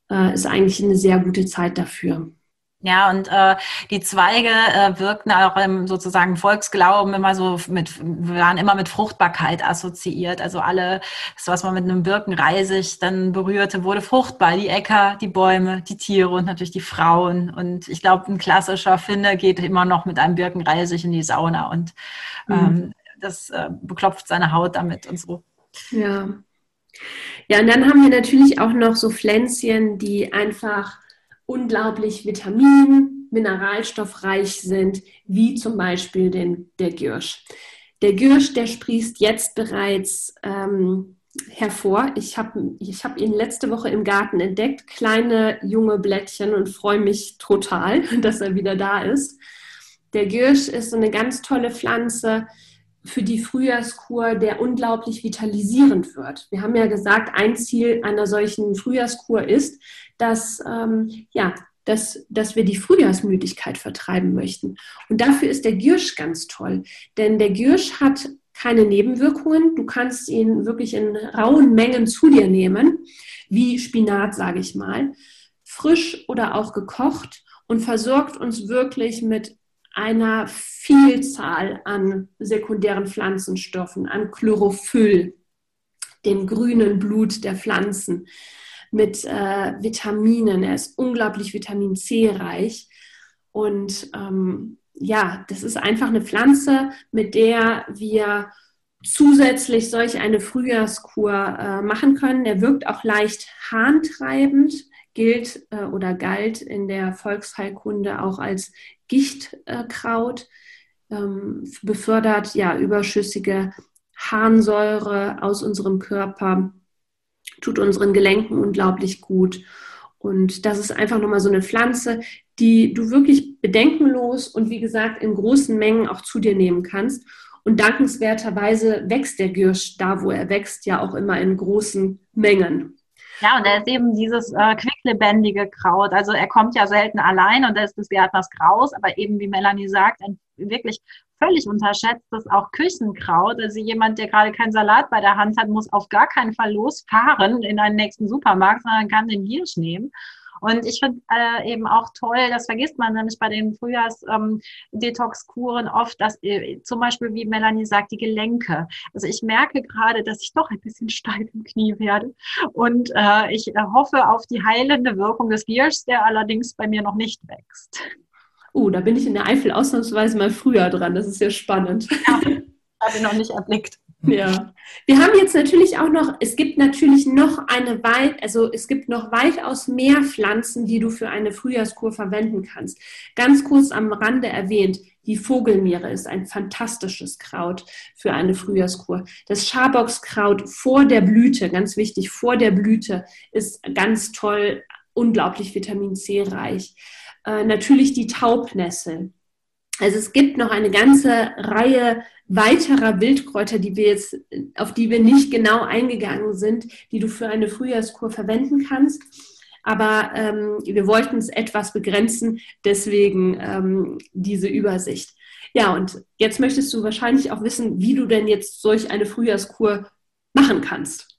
äh, ist eigentlich eine sehr gute Zeit dafür. Ja, und äh, die Zweige äh, wirkten auch im sozusagen Volksglauben immer so mit, waren immer mit Fruchtbarkeit assoziiert. Also alles, was man mit einem Birkenreisig dann berührte, wurde fruchtbar. Die Äcker, die Bäume, die Tiere und natürlich die Frauen. Und ich glaube, ein klassischer Finne geht immer noch mit einem Birkenreisig in die Sauna und mhm. ähm, das äh, beklopft seine Haut damit und so. Ja. Ja, und dann haben wir natürlich auch noch so Pflänzchen, die einfach unglaublich vitamin-, mineralstoffreich sind, wie zum Beispiel den, der Giersch. Der Giersch, der sprießt jetzt bereits ähm, hervor. Ich habe ich hab ihn letzte Woche im Garten entdeckt, kleine junge Blättchen und freue mich total, dass er wieder da ist. Der Giersch ist so eine ganz tolle Pflanze für die Frühjahrskur, der unglaublich vitalisierend wird. Wir haben ja gesagt, ein Ziel einer solchen Frühjahrskur ist, dass, ähm, ja, dass, dass wir die Frühjahrsmüdigkeit vertreiben möchten. Und dafür ist der Giersch ganz toll, denn der Giersch hat keine Nebenwirkungen. Du kannst ihn wirklich in rauen Mengen zu dir nehmen, wie Spinat, sage ich mal, frisch oder auch gekocht und versorgt uns wirklich mit einer Vielzahl an sekundären Pflanzenstoffen, an Chlorophyll, dem grünen Blut der Pflanzen mit äh, Vitaminen. Er ist unglaublich Vitamin C reich. Und ähm, ja, das ist einfach eine Pflanze, mit der wir zusätzlich solch eine Frühjahrskur äh, machen können. Er wirkt auch leicht harntreibend, gilt äh, oder galt in der Volksheilkunde auch als Gichtkraut, ähm, befördert ja überschüssige Harnsäure aus unserem Körper tut unseren Gelenken unglaublich gut. Und das ist einfach nochmal so eine Pflanze, die du wirklich bedenkenlos und wie gesagt in großen Mengen auch zu dir nehmen kannst. Und dankenswerterweise wächst der Giersch da, wo er wächst, ja auch immer in großen Mengen. Ja, und er ist eben dieses äh, quicklebendige Kraut. Also er kommt ja selten allein und er ist des Gärtners Graus, aber eben wie Melanie sagt, ein wirklich völlig unterschätztes auch Küchenkraut. Also jemand, der gerade keinen Salat bei der Hand hat, muss auf gar keinen Fall losfahren in einen nächsten Supermarkt, sondern kann den Hirsch nehmen. Und ich finde äh, eben auch toll, das vergisst man nämlich bei den Frühjahrs-Detox-Kuren ähm, oft, dass äh, zum Beispiel, wie Melanie sagt, die Gelenke. Also ich merke gerade, dass ich doch ein bisschen steif im Knie werde. Und äh, ich äh, hoffe auf die heilende Wirkung des Gierschs, der allerdings bei mir noch nicht wächst. Oh, da bin ich in der Eifel ausnahmsweise mal früher dran. Das ist ja spannend. Ja, habe ich noch nicht erblickt. Ja. Wir haben jetzt natürlich auch noch, es gibt natürlich noch eine weit, also es gibt noch weitaus mehr Pflanzen, die du für eine Frühjahrskur verwenden kannst. Ganz kurz am Rande erwähnt, die Vogelmiere ist ein fantastisches Kraut für eine Frühjahrskur. Das Schaboxkraut vor der Blüte, ganz wichtig, vor der Blüte ist ganz toll, unglaublich Vitamin C reich. Äh, natürlich die Taubnessel. Also es gibt noch eine ganze Reihe weiterer Wildkräuter, die wir jetzt, auf die wir nicht genau eingegangen sind, die du für eine Frühjahrskur verwenden kannst. Aber ähm, wir wollten es etwas begrenzen, deswegen ähm, diese Übersicht. Ja, und jetzt möchtest du wahrscheinlich auch wissen, wie du denn jetzt solch eine Frühjahrskur machen kannst.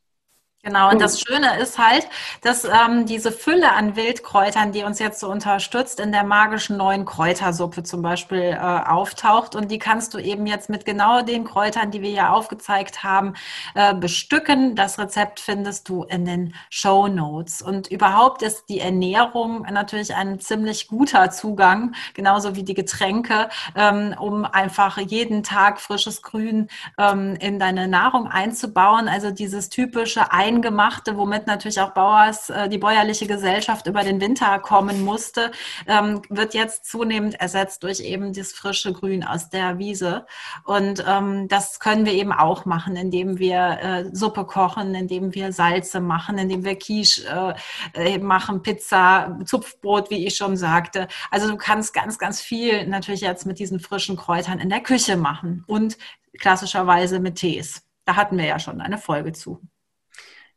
Genau, und das Schöne ist halt, dass ähm, diese Fülle an Wildkräutern, die uns jetzt so unterstützt, in der magischen neuen Kräutersuppe zum Beispiel äh, auftaucht. Und die kannst du eben jetzt mit genau den Kräutern, die wir ja aufgezeigt haben, äh, bestücken. Das Rezept findest du in den Show Notes. Und überhaupt ist die Ernährung natürlich ein ziemlich guter Zugang, genauso wie die Getränke, ähm, um einfach jeden Tag frisches Grün ähm, in deine Nahrung einzubauen. Also dieses typische Ein Eingemachte, womit natürlich auch Bauers, äh, die bäuerliche Gesellschaft über den Winter kommen musste, ähm, wird jetzt zunehmend ersetzt durch eben das frische Grün aus der Wiese. Und ähm, das können wir eben auch machen, indem wir äh, Suppe kochen, indem wir Salze machen, indem wir Quiche äh, machen, Pizza, Zupfbrot, wie ich schon sagte. Also du kannst ganz, ganz viel natürlich jetzt mit diesen frischen Kräutern in der Küche machen und klassischerweise mit Tees. Da hatten wir ja schon eine Folge zu.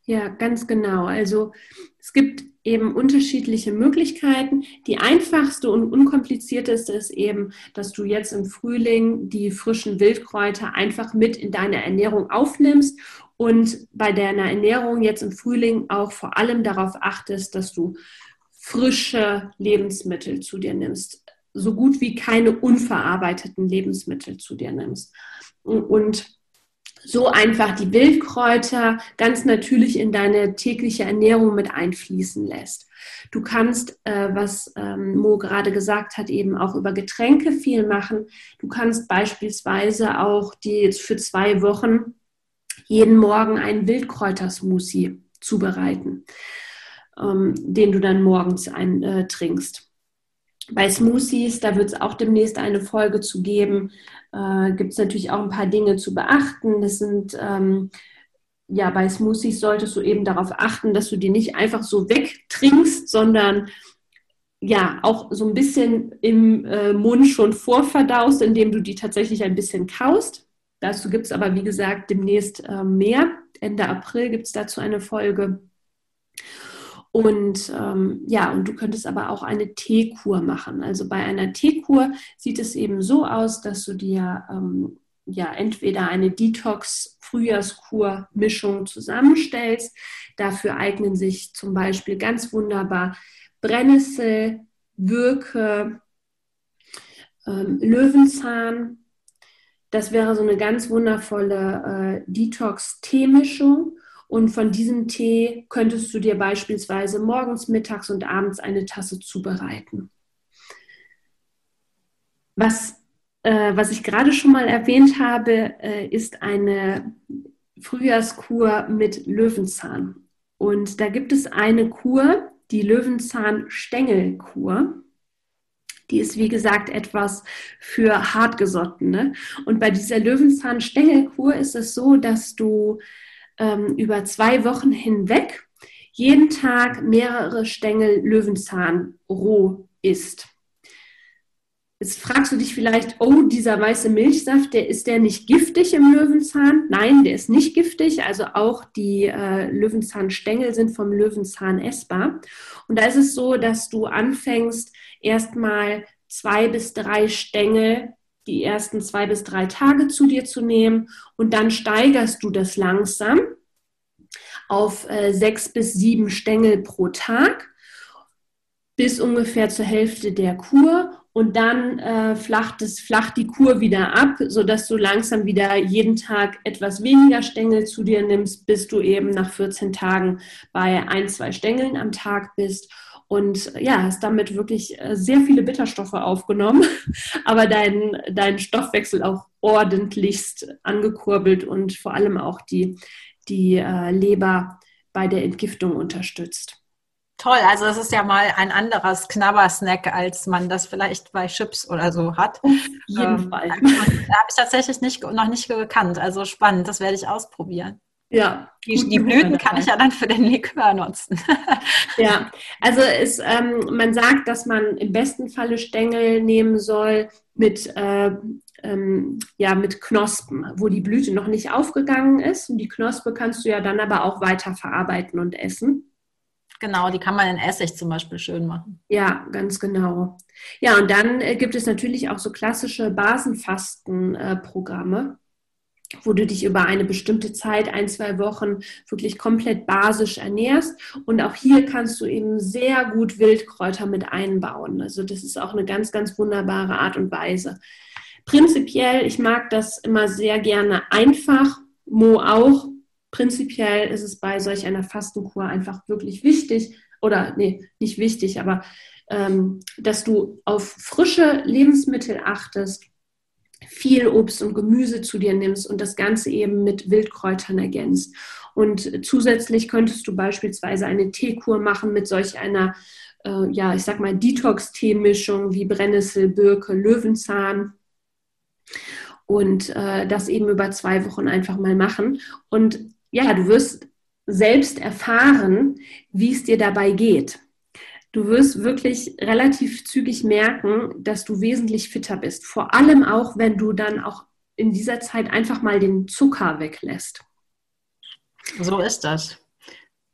Ja, ganz genau. Also es gibt eben unterschiedliche Möglichkeiten. Die einfachste und unkomplizierteste ist eben, dass du jetzt im Frühling die frischen Wildkräuter einfach mit in deine Ernährung aufnimmst und bei deiner Ernährung jetzt im Frühling auch vor allem darauf achtest, dass du frische Lebensmittel zu dir nimmst, so gut wie keine unverarbeiteten Lebensmittel zu dir nimmst. Und so einfach die Wildkräuter ganz natürlich in deine tägliche Ernährung mit einfließen lässt. Du kannst, äh, was ähm, Mo gerade gesagt hat, eben auch über Getränke viel machen. Du kannst beispielsweise auch die für zwei Wochen jeden Morgen einen Wildkräutersmoothie zubereiten, ähm, den du dann morgens ein, äh, trinkst. Bei Smoothies, da wird es auch demnächst eine Folge zu geben, äh, gibt es natürlich auch ein paar Dinge zu beachten. Das sind ähm, ja bei Smoothies solltest du eben darauf achten, dass du die nicht einfach so wegtrinkst, sondern ja auch so ein bisschen im äh, Mund schon vorverdaust, indem du die tatsächlich ein bisschen kaust. Dazu gibt es aber, wie gesagt, demnächst äh, mehr. Ende April gibt es dazu eine Folge. Und ähm, ja, und du könntest aber auch eine Teekur machen. Also bei einer Teekur sieht es eben so aus, dass du dir ähm, ja entweder eine Detox-Frühjahrskur-Mischung zusammenstellst. Dafür eignen sich zum Beispiel ganz wunderbar Brennnessel, Würke, ähm, Löwenzahn. Das wäre so eine ganz wundervolle äh, Detox-Teemischung. Und von diesem Tee könntest du dir beispielsweise morgens, mittags und abends eine Tasse zubereiten. Was, äh, was ich gerade schon mal erwähnt habe, äh, ist eine Frühjahrskur mit Löwenzahn. Und da gibt es eine Kur, die Löwenzahn-Stängelkur. Die ist, wie gesagt, etwas für Hartgesottene. Und bei dieser Löwenzahn-Stängelkur ist es so, dass du ähm, über zwei Wochen hinweg jeden Tag mehrere Stängel Löwenzahn roh isst. Jetzt fragst du dich vielleicht, oh, dieser weiße Milchsaft, der ist der nicht giftig im Löwenzahn? Nein, der ist nicht giftig. Also auch die äh, Löwenzahnstängel sind vom Löwenzahn essbar. Und da ist es so, dass du anfängst, erstmal zwei bis drei Stängel die ersten zwei bis drei Tage zu dir zu nehmen und dann steigerst du das langsam auf äh, sechs bis sieben Stängel pro Tag bis ungefähr zur Hälfte der Kur und dann äh, flacht, es, flacht die Kur wieder ab, sodass du langsam wieder jeden Tag etwas weniger Stängel zu dir nimmst, bis du eben nach 14 Tagen bei ein, zwei Stängeln am Tag bist und ja, hast damit wirklich äh, sehr viele Bitterstoffe aufgenommen, aber deinen dein Stoffwechsel auch ordentlichst angekurbelt und vor allem auch die, die äh, Leber bei der Entgiftung unterstützt. Toll, also es ist ja mal ein anderes Knabbersnack, als man das vielleicht bei Chips oder so hat. Auf jeden ähm, Fall. Da habe ich tatsächlich nicht, noch nicht gekannt. Also spannend, das werde ich ausprobieren. Ja. Die, die Blüten kann ich ja dann für den Likör nutzen. ja, also es, ähm, man sagt, dass man im besten Falle Stängel nehmen soll mit, äh, ähm, ja, mit Knospen, wo die Blüte noch nicht aufgegangen ist. Und die Knospe kannst du ja dann aber auch weiter verarbeiten und essen. Genau, die kann man in Essig zum Beispiel schön machen. Ja, ganz genau. Ja, und dann äh, gibt es natürlich auch so klassische Basenfastenprogramme. Wo du dich über eine bestimmte Zeit, ein, zwei Wochen, wirklich komplett basisch ernährst. Und auch hier kannst du eben sehr gut Wildkräuter mit einbauen. Also das ist auch eine ganz, ganz wunderbare Art und Weise. Prinzipiell, ich mag das immer sehr gerne einfach, Mo auch. Prinzipiell ist es bei solch einer Fastenkur einfach wirklich wichtig, oder nee, nicht wichtig, aber ähm, dass du auf frische Lebensmittel achtest, viel Obst und Gemüse zu dir nimmst und das Ganze eben mit Wildkräutern ergänzt. Und zusätzlich könntest du beispielsweise eine Teekur machen mit solch einer, äh, ja, ich sag mal, Detox-Teemischung wie Brennnessel, Birke, Löwenzahn. Und äh, das eben über zwei Wochen einfach mal machen. Und ja, du wirst selbst erfahren, wie es dir dabei geht. Du wirst wirklich relativ zügig merken, dass du wesentlich fitter bist. Vor allem auch, wenn du dann auch in dieser Zeit einfach mal den Zucker weglässt. So ist das.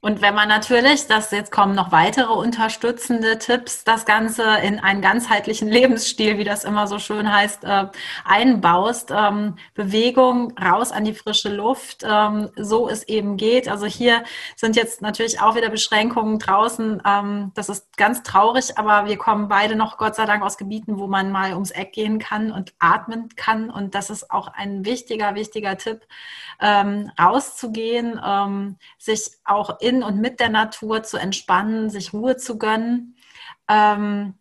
Und wenn man natürlich, das jetzt kommen noch weitere unterstützende Tipps, das Ganze in einen ganzheitlichen Lebensstil, wie das immer so schön heißt, äh, einbaust, ähm, Bewegung raus an die frische Luft, ähm, so es eben geht. Also hier sind jetzt natürlich auch wieder Beschränkungen draußen. Ähm, das ist ganz traurig, aber wir kommen beide noch Gott sei Dank aus Gebieten, wo man mal ums Eck gehen kann und atmen kann. Und das ist auch ein wichtiger, wichtiger Tipp, ähm, rauszugehen, ähm, sich auch in und mit der Natur zu entspannen, sich Ruhe zu gönnen. Ähm,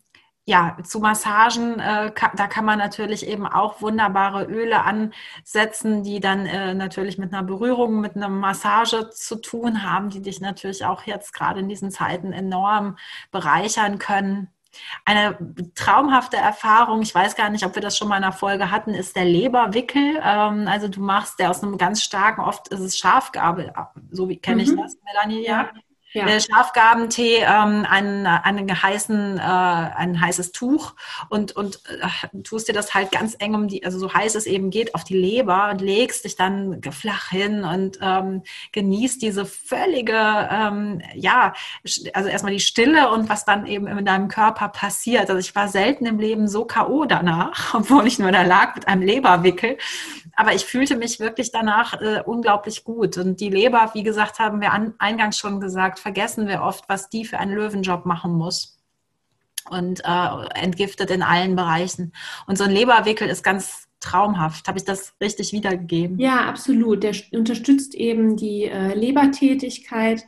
ja, zu Massagen, äh, ka da kann man natürlich eben auch wunderbare Öle ansetzen, die dann äh, natürlich mit einer Berührung, mit einer Massage zu tun haben, die dich natürlich auch jetzt gerade in diesen Zeiten enorm bereichern können. Eine traumhafte Erfahrung, ich weiß gar nicht, ob wir das schon mal in einer Folge hatten, ist der Leberwickel. Ähm, also du machst der aus einem ganz starken, oft ist es Schafgabel, so wie kenne ich mhm. das, Melanie, ja ja. Äh, Schafgabentee, ähm, einen, einen, heißen, äh, ein heißes Tuch und, und äh, tust dir das halt ganz eng um die, also so heiß es eben geht, auf die Leber und legst dich dann flach hin und ähm, genießt diese völlige, ähm, ja, also erstmal die Stille und was dann eben in deinem Körper passiert. Also ich war selten im Leben so K.O. danach, obwohl ich nur da lag mit einem Leberwickel. Aber ich fühlte mich wirklich danach äh, unglaublich gut. Und die Leber, wie gesagt, haben wir an, eingangs schon gesagt, vergessen wir oft, was die für einen Löwenjob machen muss. Und äh, entgiftet in allen Bereichen. Und so ein Leberwickel ist ganz traumhaft. Habe ich das richtig wiedergegeben? Ja, absolut. Der unterstützt eben die äh, Lebertätigkeit.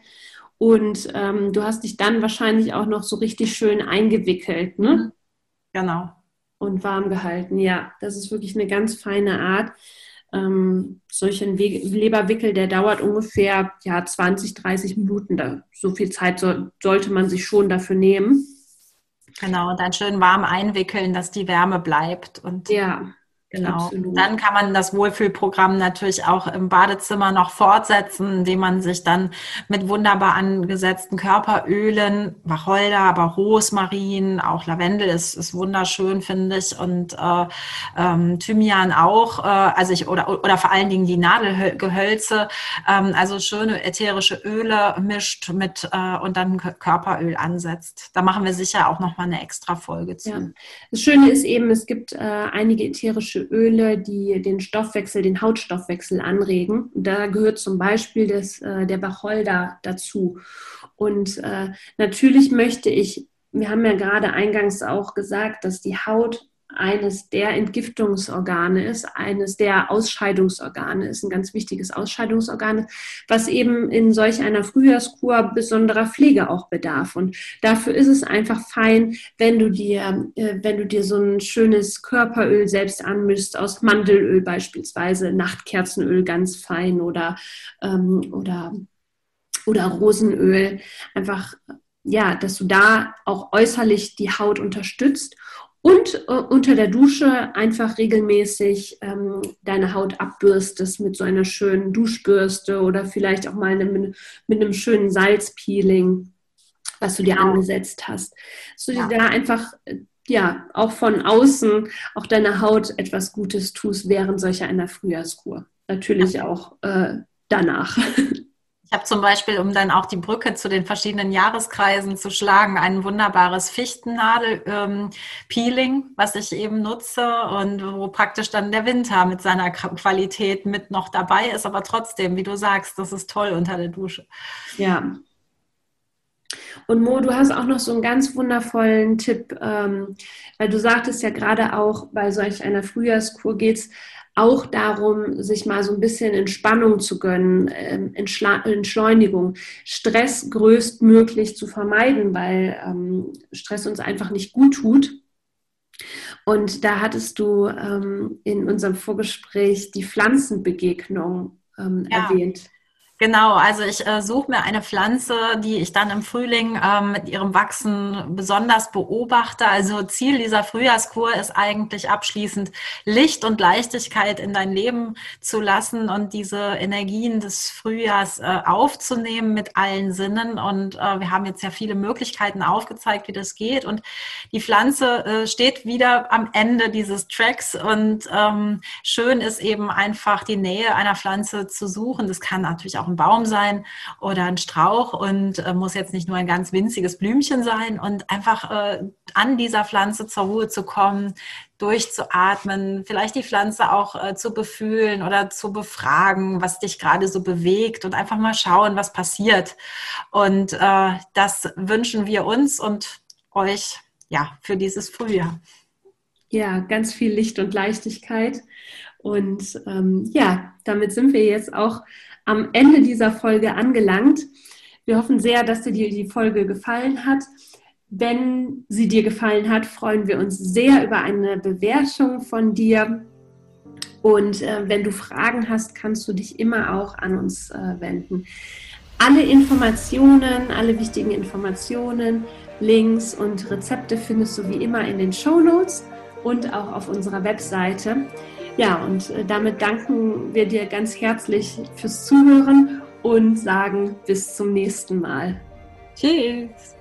Und ähm, du hast dich dann wahrscheinlich auch noch so richtig schön eingewickelt, ne? Genau. Und warm gehalten. Ja, das ist wirklich eine ganz feine Art. Ähm, solch ein Leberwickel, der dauert ungefähr ja, 20, 30 Minuten. Da, so viel Zeit so, sollte man sich schon dafür nehmen. Genau, und dann schön warm einwickeln, dass die Wärme bleibt. Und ja. Genau. Absolut. Dann kann man das Wohlfühlprogramm natürlich auch im Badezimmer noch fortsetzen, indem man sich dann mit wunderbar angesetzten Körperölen, Wacholder, aber Rosmarin, auch Lavendel ist, ist wunderschön, finde ich, und äh, ähm, Thymian auch, äh, also ich, oder, oder vor allen Dingen die Nadelgehölze, ähm, also schöne ätherische Öle mischt mit äh, und dann Körperöl ansetzt. Da machen wir sicher auch nochmal eine extra Folge zu. Ja. Das Schöne ist eben, es gibt äh, einige ätherische ätherische Öle, die den Stoffwechsel, den Hautstoffwechsel anregen. Da gehört zum Beispiel das, äh, der Wacholder dazu. Und äh, natürlich möchte ich, wir haben ja gerade eingangs auch gesagt, dass die Haut eines der Entgiftungsorgane ist, eines der Ausscheidungsorgane ist, ein ganz wichtiges Ausscheidungsorgan, was eben in solch einer Frühjahrskur besonderer Pflege auch bedarf. Und dafür ist es einfach fein, wenn du dir, äh, wenn du dir so ein schönes Körperöl selbst anmischst, aus Mandelöl beispielsweise, Nachtkerzenöl ganz fein oder, ähm, oder, oder Rosenöl, einfach ja, dass du da auch äußerlich die Haut unterstützt und äh, unter der Dusche einfach regelmäßig ähm, deine Haut abbürstest mit so einer schönen Duschbürste oder vielleicht auch mal mit, mit einem schönen Salzpeeling, was du dir genau. angesetzt hast. Dass du ja. dir da einfach, äh, ja, auch von außen, auch deiner Haut etwas Gutes tust während solcher einer Frühjahrskur. Natürlich ja. auch äh, danach. Ich habe zum Beispiel, um dann auch die Brücke zu den verschiedenen Jahreskreisen zu schlagen, ein wunderbares Fichtennadel-Peeling, ähm, was ich eben nutze und wo praktisch dann der Winter mit seiner Qualität mit noch dabei ist, aber trotzdem, wie du sagst, das ist toll unter der Dusche. Ja. Und Mo, du hast auch noch so einen ganz wundervollen Tipp, ähm, weil du sagtest ja gerade auch, bei solch einer Frühjahrskur geht es auch darum, sich mal so ein bisschen Entspannung zu gönnen, ähm, Entschleunigung, Stress größtmöglich zu vermeiden, weil ähm, Stress uns einfach nicht gut tut. Und da hattest du ähm, in unserem Vorgespräch die Pflanzenbegegnung ja. erwähnt. Genau, also ich äh, suche mir eine Pflanze, die ich dann im Frühling ähm, mit ihrem Wachsen besonders beobachte. Also Ziel dieser Frühjahrskur ist eigentlich abschließend Licht und Leichtigkeit in dein Leben zu lassen und diese Energien des Frühjahrs äh, aufzunehmen mit allen Sinnen. Und äh, wir haben jetzt ja viele Möglichkeiten aufgezeigt, wie das geht. Und die Pflanze äh, steht wieder am Ende dieses Tracks und ähm, schön ist eben einfach die Nähe einer Pflanze zu suchen. Das kann natürlich auch ein Baum sein oder ein Strauch und äh, muss jetzt nicht nur ein ganz winziges Blümchen sein und einfach äh, an dieser Pflanze zur Ruhe zu kommen, durchzuatmen, vielleicht die Pflanze auch äh, zu befühlen oder zu befragen, was dich gerade so bewegt und einfach mal schauen, was passiert. Und äh, das wünschen wir uns und euch ja für dieses Frühjahr. Ja, ganz viel Licht und Leichtigkeit. Und ähm, ja, damit sind wir jetzt auch am Ende dieser Folge angelangt. Wir hoffen sehr, dass dir die Folge gefallen hat. Wenn sie dir gefallen hat, freuen wir uns sehr über eine Bewertung von dir. Und äh, wenn du Fragen hast, kannst du dich immer auch an uns äh, wenden. Alle Informationen, alle wichtigen Informationen, Links und Rezepte findest du wie immer in den Show Notes und auch auf unserer Webseite. Ja, und äh, damit danken wir dir ganz herzlich fürs Zuhören und sagen bis zum nächsten Mal. Tschüss.